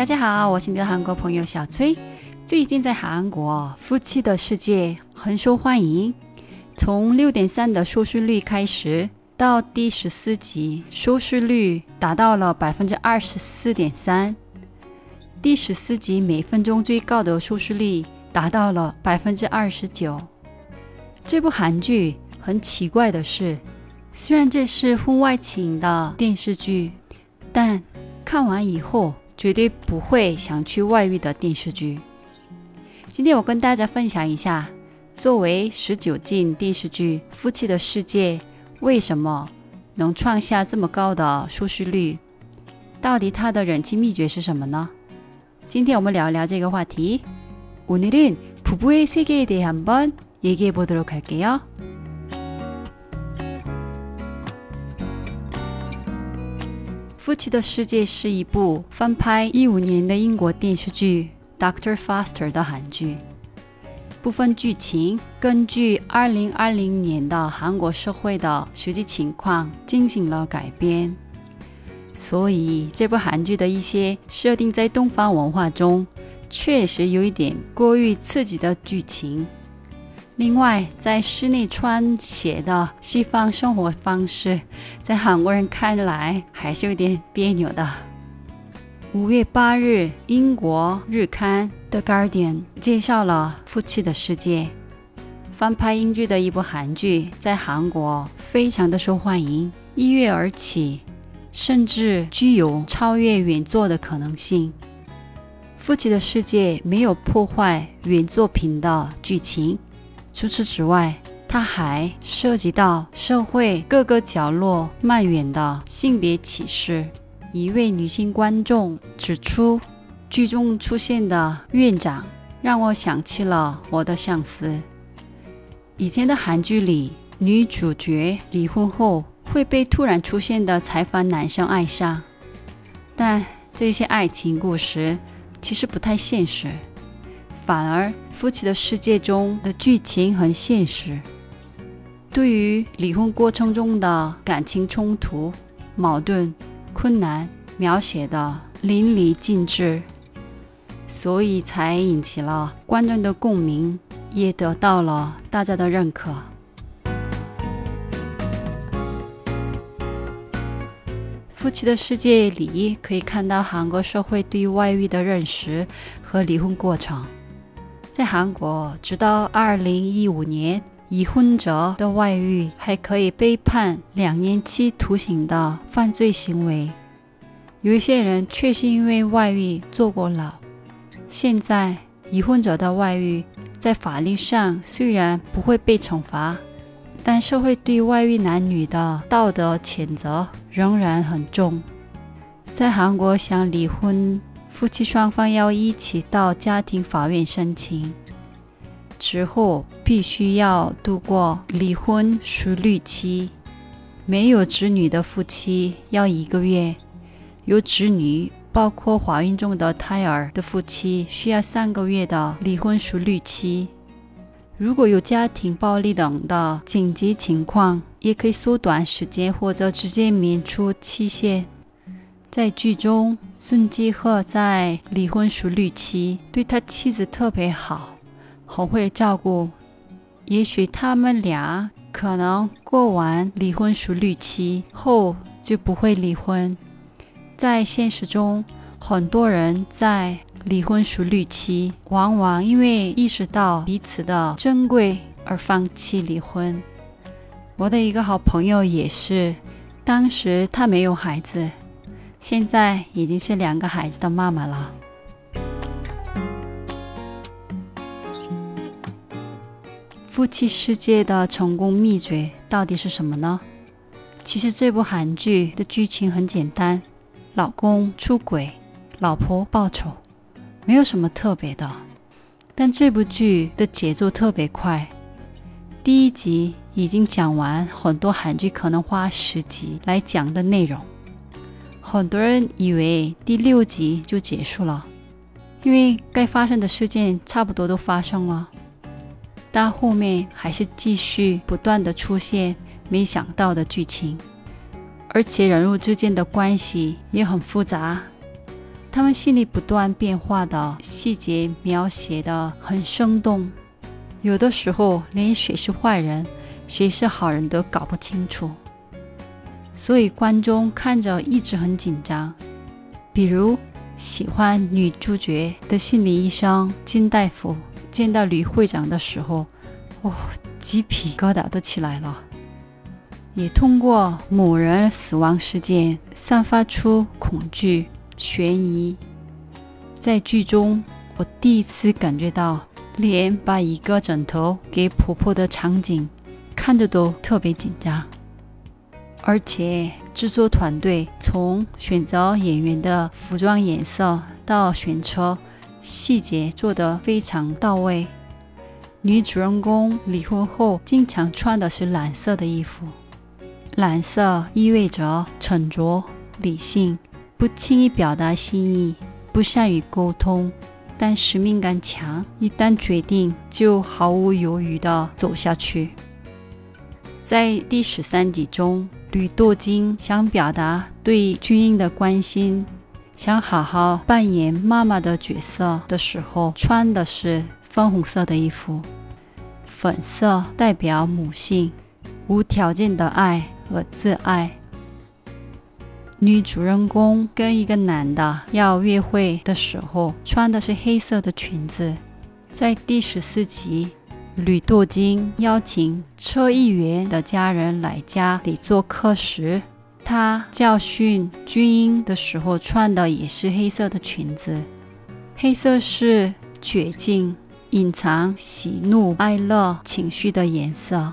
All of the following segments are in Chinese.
大家好，我是你的韩国朋友小崔。最近在韩国，《夫妻的世界》很受欢迎。从六点三的收视率开始，到第十四集收视率达到了百分之二十四点三。第十四集每分钟最高的收视率达到了百分之二十九。这部韩剧很奇怪的是，虽然这是婚外情的电视剧，但看完以后绝对不会想去外遇的电视剧。今天我跟大家分享一下，作为十九禁电视剧《夫妻的世界》，为什么能创下这么高的收视率？到底它的人气秘诀是什么呢？今天我们聊一聊这个话题。오늘은부부의세계에대해한번얘기해보도록할게요 夫妻的世界是一部翻拍一五年的英国电视剧。Doctor Foster 的韩剧部分剧情根据二零二零年的韩国社会的实际情况进行了改编，所以这部韩剧的一些设定在东方文化中确实有一点过于刺激的剧情。另外，在室内穿鞋的西方生活方式，在韩国人看来还是有点别扭的。五月八日，英国日刊《The Guardian》介绍了《夫妻的世界》翻拍英剧的一部韩剧，在韩国非常的受欢迎，一跃而起，甚至具有超越原作的可能性。《夫妻的世界》没有破坏原作品的剧情，除此之外，它还涉及到社会各个角落蔓延的性别歧视。一位女性观众指出，剧中出现的院长让我想起了我的上司。以前的韩剧里，女主角离婚后会被突然出现的财阀男生爱上，但这些爱情故事其实不太现实，反而夫妻的世界中的剧情很现实。对于离婚过程中的感情冲突、矛盾。困难描写的淋漓尽致，所以才引起了观众的共鸣，也得到了大家的认可。夫妻的世界里可以看到韩国社会对外遇的认识和离婚过程。在韩国，直到二零一五年，已婚者的外遇还可以被判两年期徒刑的犯罪行为。有一些人确实因为外遇坐过牢。现在已婚者的外遇在法律上虽然不会被惩罚，但社会对外遇男女的道德谴责仍然很重。在韩国，想离婚，夫妻双方要一起到家庭法院申请，之后必须要度过离婚熟虑期。没有子女的夫妻要一个月。有子女，包括怀孕中的胎儿的夫妻，需要三个月的离婚熟虑期。如果有家庭暴力等的紧急情况，也可以缩短时间或者直接免除期限。在剧中，孙继赫在离婚熟虑期对他妻子特别好，很会照顾。也许他们俩可能过完离婚熟虑期后就不会离婚。在现实中，很多人在离婚熟虑期，往往因为意识到彼此的珍贵而放弃离婚。我的一个好朋友也是，当时他没有孩子，现在已经是两个孩子的妈妈了。夫妻世界的成功秘诀到底是什么呢？其实这部韩剧的剧情很简单。老公出轨，老婆报仇，没有什么特别的。但这部剧的节奏特别快，第一集已经讲完很多韩剧可能花十集来讲的内容。很多人以为第六集就结束了，因为该发生的事件差不多都发生了，但后面还是继续不断的出现没想到的剧情。而且人物之间的关系也很复杂，他们心里不断变化的细节描写的很生动，有的时候连谁是坏人，谁是好人都搞不清楚，所以观众看着一直很紧张。比如喜欢女主角的心理医生金大夫见到吕会长的时候，哇，鸡皮疙瘩都起来了。也通过某人死亡事件散发出恐惧、悬疑。在剧中，我第一次感觉到，连把一个枕头给婆婆的场景，看着都特别紧张。而且制作团队从选择演员的服装颜色到选车，细节做得非常到位。女主人公离婚后经常穿的是蓝色的衣服。蓝色意味着沉着、理性，不轻易表达心意，不善于沟通，但使命感强。一旦决定，就毫无犹豫地走下去。在第十三集中，吕多金想表达对军英的关心，想好好扮演妈妈的角色的时候，穿的是粉红色的衣服。粉色代表母性，无条件的爱。和自爱。女主人公跟一个男的要约会的时候，穿的是黑色的裙子。在第十四集，吕多金邀请车议员的家人来家里做客时，他教训军英的时候穿的也是黑色的裙子。黑色是绝境、隐藏喜怒哀乐情绪的颜色。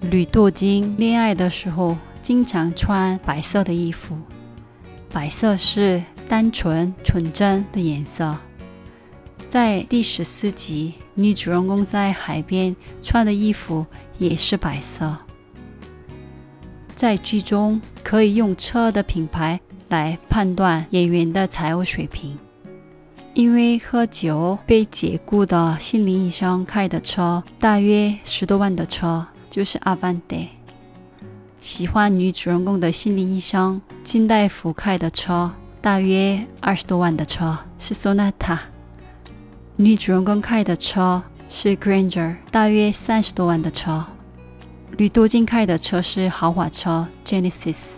吕多金恋爱的时候经常穿白色的衣服，白色是单纯纯真的颜色。在第十四集，女主人公在海边穿的衣服也是白色。在剧中，可以用车的品牌来判断演员的财务水平，因为喝酒被解雇的心理医生开的车大约十多万的车。就是阿凡达。喜欢女主人公的心理医生金大夫开的车，大约二十多万的车是 Sonata。女主人公开的车是 Granger，大约三十多万的车。吕多金开的车是豪华车 Genesis，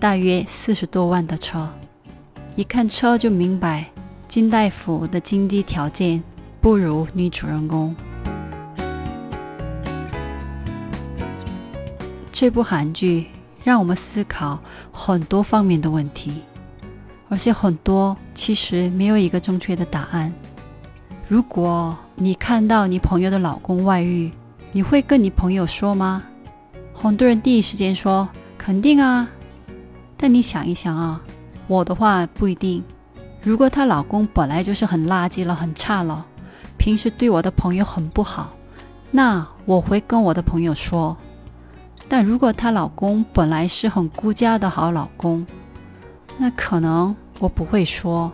大约四十多万的车。一看车就明白，金大夫的经济条件不如女主人公。这部韩剧让我们思考很多方面的问题，而且很多其实没有一个正确的答案。如果你看到你朋友的老公外遇，你会跟你朋友说吗？很多人第一时间说肯定啊，但你想一想啊，我的话不一定。如果她老公本来就是很垃圾了、很差了，平时对我的朋友很不好，那我会跟我的朋友说。但如果她老公本来是很顾家的好老公，那可能我不会说，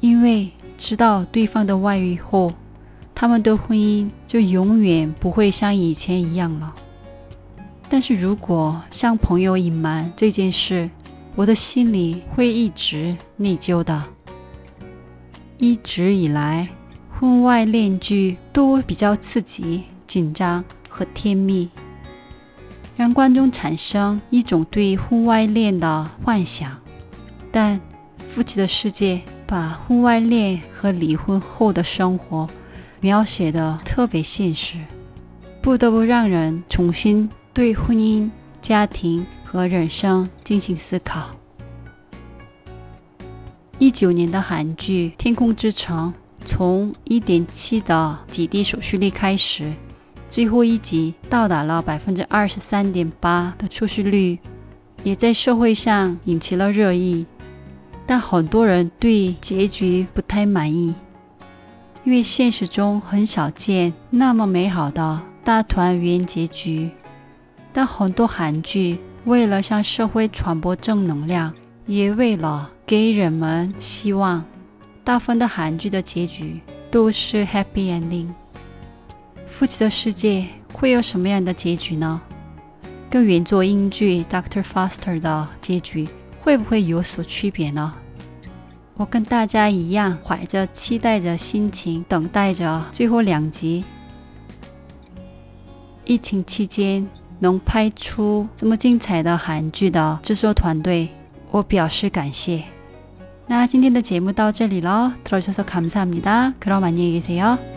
因为知道对方的外遇后，他们的婚姻就永远不会像以前一样了。但是如果向朋友隐瞒这件事，我的心里会一直内疚的。一直以来，婚外恋剧都比较刺激、紧张和甜蜜。让观众产生一种对婚外恋的幻想，但《夫妻的世界》把婚外恋和离婚后的生活描写的特别现实，不得不让人重新对婚姻、家庭和人生进行思考。一九年的韩剧《天空之城》从一点七的极低收视率开始。最后一集到达了百分之二十三点八的收视率，也在社会上引起了热议。但很多人对结局不太满意，因为现实中很少见那么美好的大团圆结局。但很多韩剧为了向社会传播正能量，也为了给人们希望，大部分的韩剧的结局都是 happy ending。夫妻的世界会有什么样的结局呢？跟原作英剧《Doctor Foster》的结局会不会有所区别呢？ 我跟大家一样，怀着期待着心情，等待着最后两集。疫情期间能拍出这么精彩的韩剧的制作团队，我表示感谢。那今天的节目到这里了，들어주셔서감사합니다그럼안녕히계세요